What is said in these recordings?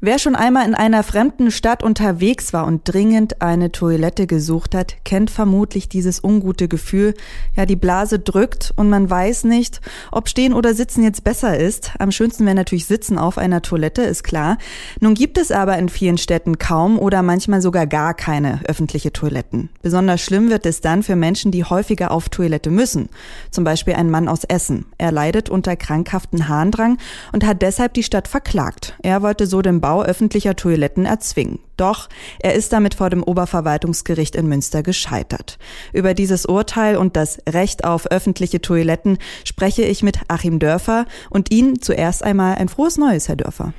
Wer schon einmal in einer fremden Stadt unterwegs war und dringend eine Toilette gesucht hat, kennt vermutlich dieses ungute Gefühl. Ja, die Blase drückt und man weiß nicht, ob stehen oder sitzen jetzt besser ist. Am schönsten wäre natürlich sitzen auf einer Toilette, ist klar. Nun gibt es aber in vielen Städten kaum oder manchmal sogar gar keine öffentliche Toiletten. Besonders schlimm wird es dann für Menschen, die häufiger auf Toilette müssen. Zum Beispiel ein Mann aus Essen. Er leidet unter krankhaften Harndrang und hat deshalb die Stadt verklagt. Er wollte so den Bau öffentlicher Toiletten erzwingen. Doch er ist damit vor dem Oberverwaltungsgericht in Münster gescheitert. Über dieses Urteil und das Recht auf öffentliche Toiletten spreche ich mit Achim Dörfer und Ihnen zuerst einmal ein frohes Neues, Herr Dörfer.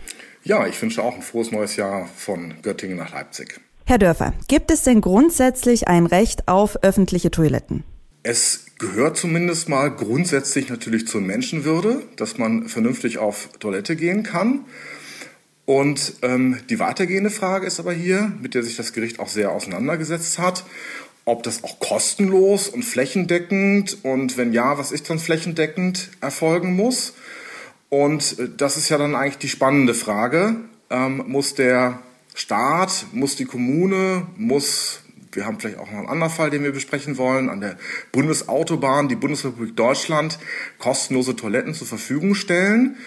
Ja, ich wünsche auch ein frohes neues Jahr von Göttingen nach Leipzig. Herr Dörfer, gibt es denn grundsätzlich ein Recht auf öffentliche Toiletten? Es gehört zumindest mal grundsätzlich natürlich zur Menschenwürde, dass man vernünftig auf Toilette gehen kann. Und ähm, die weitergehende Frage ist aber hier, mit der sich das Gericht auch sehr auseinandergesetzt hat, ob das auch kostenlos und flächendeckend und wenn ja, was ist dann flächendeckend erfolgen muss. Und äh, das ist ja dann eigentlich die spannende Frage. Ähm, muss der Staat, muss die Kommune, muss, wir haben vielleicht auch noch einen anderen Fall, den wir besprechen wollen, an der Bundesautobahn, die Bundesrepublik Deutschland kostenlose Toiletten zur Verfügung stellen?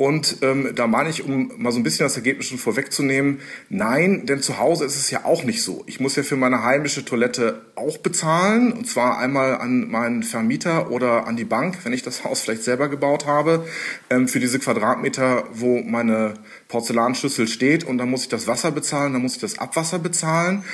Und ähm, da meine ich, um mal so ein bisschen das Ergebnis schon vorwegzunehmen, nein, denn zu Hause ist es ja auch nicht so. Ich muss ja für meine heimische Toilette auch bezahlen, und zwar einmal an meinen Vermieter oder an die Bank, wenn ich das Haus vielleicht selber gebaut habe, ähm, für diese Quadratmeter, wo meine Porzellanschüssel steht. Und dann muss ich das Wasser bezahlen, dann muss ich das Abwasser bezahlen.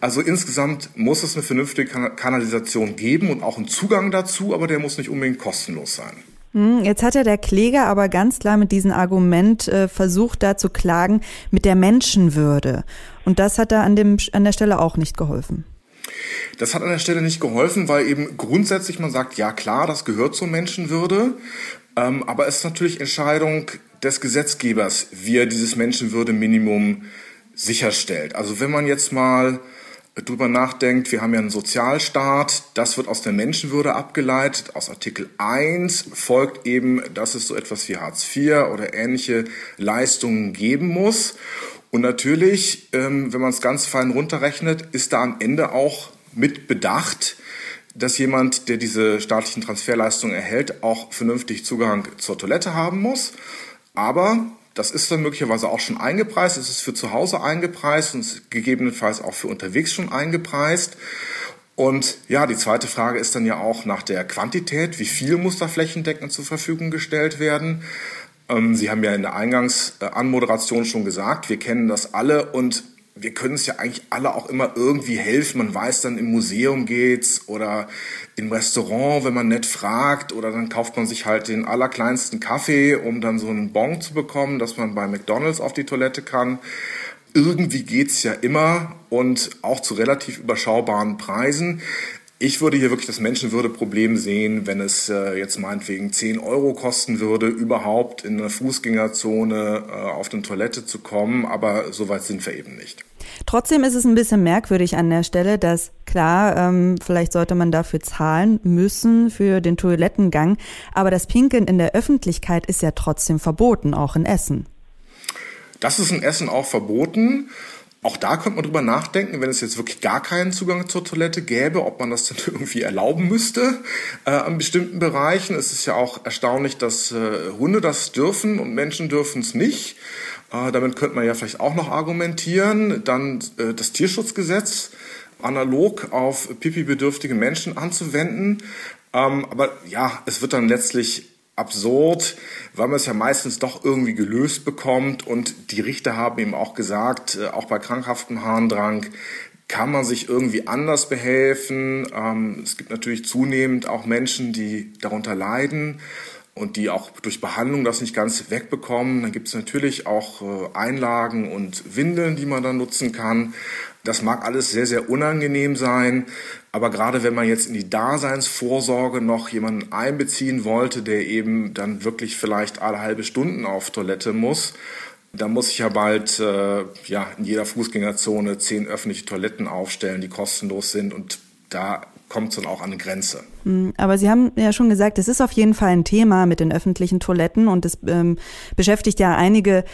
Also insgesamt muss es eine vernünftige Kanalisation geben und auch einen Zugang dazu, aber der muss nicht unbedingt kostenlos sein. Hm, jetzt hat ja der Kläger aber ganz klar mit diesem Argument äh, versucht, da zu klagen mit der Menschenwürde. Und das hat da an, dem, an der Stelle auch nicht geholfen. Das hat an der Stelle nicht geholfen, weil eben grundsätzlich man sagt, ja klar, das gehört zur Menschenwürde, ähm, aber es ist natürlich Entscheidung des Gesetzgebers, wie er dieses Menschenwürde-Minimum sicherstellt. Also wenn man jetzt mal drüber nachdenkt, wir haben ja einen Sozialstaat, das wird aus der Menschenwürde abgeleitet. Aus Artikel 1 folgt eben, dass es so etwas wie Hartz IV oder ähnliche Leistungen geben muss. Und natürlich, ähm, wenn man es ganz fein runterrechnet, ist da am Ende auch mit bedacht, dass jemand, der diese staatlichen Transferleistungen erhält, auch vernünftig Zugang zur Toilette haben muss. Aber das ist dann möglicherweise auch schon eingepreist. Es ist für zu Hause eingepreist und gegebenenfalls auch für unterwegs schon eingepreist. Und ja, die zweite Frage ist dann ja auch nach der Quantität. Wie viel muss da flächendeckend zur Verfügung gestellt werden? Ähm, Sie haben ja in der Eingangsanmoderation schon gesagt, wir kennen das alle und wir können es ja eigentlich alle auch immer irgendwie helfen. Man weiß dann, im Museum geht's oder im Restaurant, wenn man nett fragt, oder dann kauft man sich halt den allerkleinsten Kaffee, um dann so einen Bon zu bekommen, dass man bei McDonalds auf die Toilette kann. Irgendwie geht's ja immer und auch zu relativ überschaubaren Preisen. Ich würde hier wirklich das Menschenwürdeproblem sehen, wenn es äh, jetzt meinetwegen 10 Euro kosten würde, überhaupt in einer Fußgängerzone äh, auf eine Toilette zu kommen. Aber so weit sind wir eben nicht. Trotzdem ist es ein bisschen merkwürdig an der Stelle, dass klar, ähm, vielleicht sollte man dafür zahlen müssen für den Toilettengang, aber das Pinkeln in der Öffentlichkeit ist ja trotzdem verboten, auch in Essen. Das ist in Essen auch verboten. Auch da könnte man drüber nachdenken, wenn es jetzt wirklich gar keinen Zugang zur Toilette gäbe, ob man das dann irgendwie erlauben müsste äh, an bestimmten Bereichen. Es ist ja auch erstaunlich, dass äh, Hunde das dürfen und Menschen dürfen es nicht. Äh, damit könnte man ja vielleicht auch noch argumentieren. Dann äh, das Tierschutzgesetz analog auf pipi-bedürftige Menschen anzuwenden. Ähm, aber ja, es wird dann letztlich absurd, weil man es ja meistens doch irgendwie gelöst bekommt. Und die Richter haben eben auch gesagt, äh, auch bei krankhaftem Harndrang kann man sich irgendwie anders behelfen. Ähm, es gibt natürlich zunehmend auch Menschen, die darunter leiden und die auch durch Behandlung das nicht ganz wegbekommen. Dann gibt es natürlich auch äh, Einlagen und Windeln, die man dann nutzen kann. Das mag alles sehr, sehr unangenehm sein, aber gerade wenn man jetzt in die Daseinsvorsorge noch jemanden einbeziehen wollte, der eben dann wirklich vielleicht alle halbe Stunden auf Toilette muss, da muss ich ja bald äh, ja, in jeder Fußgängerzone zehn öffentliche Toiletten aufstellen, die kostenlos sind und da kommt es dann auch an eine Grenze. Hm, aber Sie haben ja schon gesagt, es ist auf jeden Fall ein Thema mit den öffentlichen Toiletten und es ähm, beschäftigt ja einige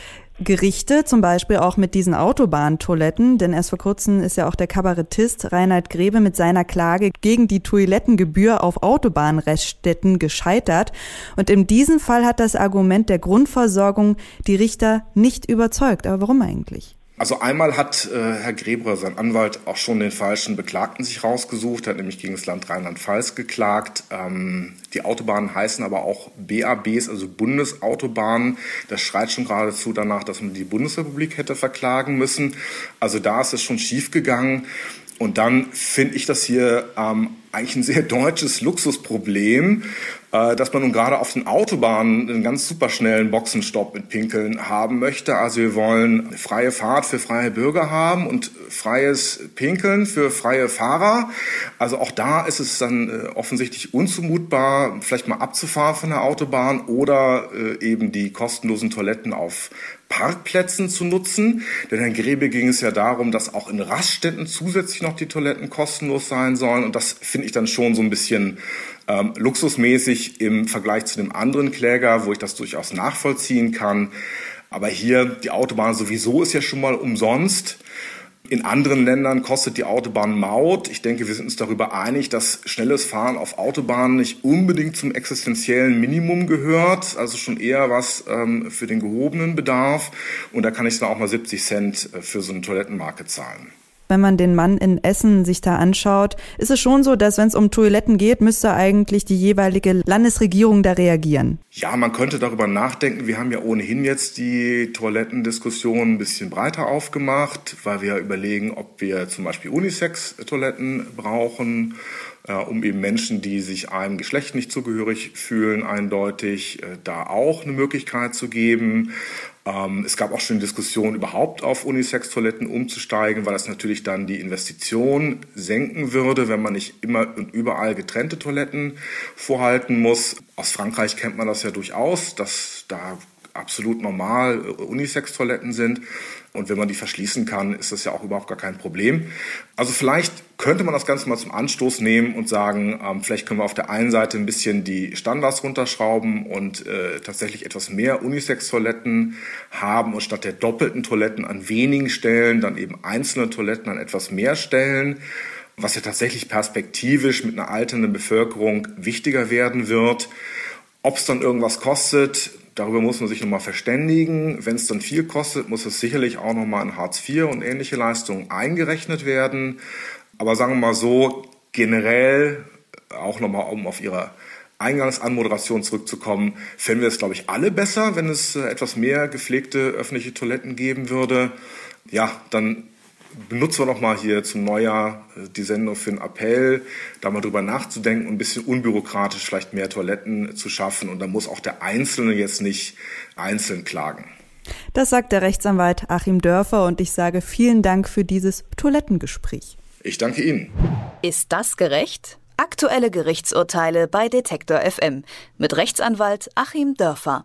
Gerichte, zum Beispiel auch mit diesen Autobahntoiletten, denn erst vor kurzem ist ja auch der Kabarettist Reinhard Grebe mit seiner Klage gegen die Toilettengebühr auf Autobahnreststätten gescheitert. Und in diesem Fall hat das Argument der Grundversorgung die Richter nicht überzeugt. Aber warum eigentlich? Also einmal hat äh, Herr Greber, sein Anwalt, auch schon den falschen Beklagten sich rausgesucht, hat nämlich gegen das Land Rheinland-Pfalz geklagt. Ähm, die Autobahnen heißen aber auch BABs, also Bundesautobahnen. Das schreit schon geradezu danach, dass man die Bundesrepublik hätte verklagen müssen. Also da ist es schon schiefgegangen. Und dann finde ich das hier ähm, eigentlich ein sehr deutsches Luxusproblem, dass man nun gerade auf den Autobahnen einen ganz superschnellen Boxenstopp mit Pinkeln haben möchte. Also wir wollen freie Fahrt für freie Bürger haben und freies Pinkeln für freie Fahrer. Also auch da ist es dann äh, offensichtlich unzumutbar, vielleicht mal abzufahren von der Autobahn oder äh, eben die kostenlosen Toiletten auf Parkplätzen zu nutzen. Denn Herrn Grebe ging es ja darum, dass auch in Raststätten zusätzlich noch die Toiletten kostenlos sein sollen. Und das finde ich dann schon so ein bisschen ähm, luxusmäßig im Vergleich zu dem anderen Kläger, wo ich das durchaus nachvollziehen kann. Aber hier, die Autobahn sowieso ist ja schon mal umsonst. In anderen Ländern kostet die Autobahn Maut. Ich denke, wir sind uns darüber einig, dass schnelles Fahren auf Autobahnen nicht unbedingt zum existenziellen Minimum gehört, also schon eher was ähm, für den gehobenen Bedarf. Und da kann ich dann auch mal 70 Cent äh, für so eine Toilettenmarke zahlen wenn man den Mann in Essen sich da anschaut, ist es schon so, dass wenn es um Toiletten geht, müsste eigentlich die jeweilige Landesregierung da reagieren. Ja, man könnte darüber nachdenken. Wir haben ja ohnehin jetzt die Toilettendiskussion ein bisschen breiter aufgemacht, weil wir überlegen, ob wir zum Beispiel Unisex-Toiletten brauchen äh, um eben Menschen, die sich einem Geschlecht nicht zugehörig fühlen, eindeutig äh, da auch eine Möglichkeit zu geben. Ähm, es gab auch schon Diskussionen, überhaupt auf Unisex-Toiletten umzusteigen, weil das natürlich dann die Investition senken würde, wenn man nicht immer und überall getrennte Toiletten vorhalten muss. Aus Frankreich kennt man das ja durchaus, dass da absolut normal Unisex-Toiletten sind. Und wenn man die verschließen kann, ist das ja auch überhaupt gar kein Problem. Also vielleicht könnte man das Ganze mal zum Anstoß nehmen und sagen, ähm, vielleicht können wir auf der einen Seite ein bisschen die Standards runterschrauben und äh, tatsächlich etwas mehr Unisex-Toiletten haben und statt der doppelten Toiletten an wenigen Stellen dann eben einzelne Toiletten an etwas mehr Stellen was ja tatsächlich perspektivisch mit einer alternden Bevölkerung wichtiger werden wird. Ob es dann irgendwas kostet, Darüber muss man sich nochmal verständigen. Wenn es dann viel kostet, muss es sicherlich auch nochmal in Hartz IV und ähnliche Leistungen eingerechnet werden. Aber sagen wir mal so, generell, auch nochmal um auf Ihre Eingangsanmoderation zurückzukommen, fänden wir es, glaube ich, alle besser, wenn es äh, etwas mehr gepflegte öffentliche Toiletten geben würde. Ja, dann benutzen wir noch mal hier zum Neujahr äh, die Sendung für einen Appell, da mal drüber nachzudenken und ein bisschen unbürokratisch vielleicht mehr Toiletten zu schaffen. Und da muss auch der Einzelne jetzt nicht einzeln klagen. Das sagt der Rechtsanwalt Achim Dörfer und ich sage vielen Dank für dieses Toilettengespräch. Ich danke Ihnen. Ist das gerecht? Aktuelle Gerichtsurteile bei Detektor FM mit Rechtsanwalt Achim Dörfer.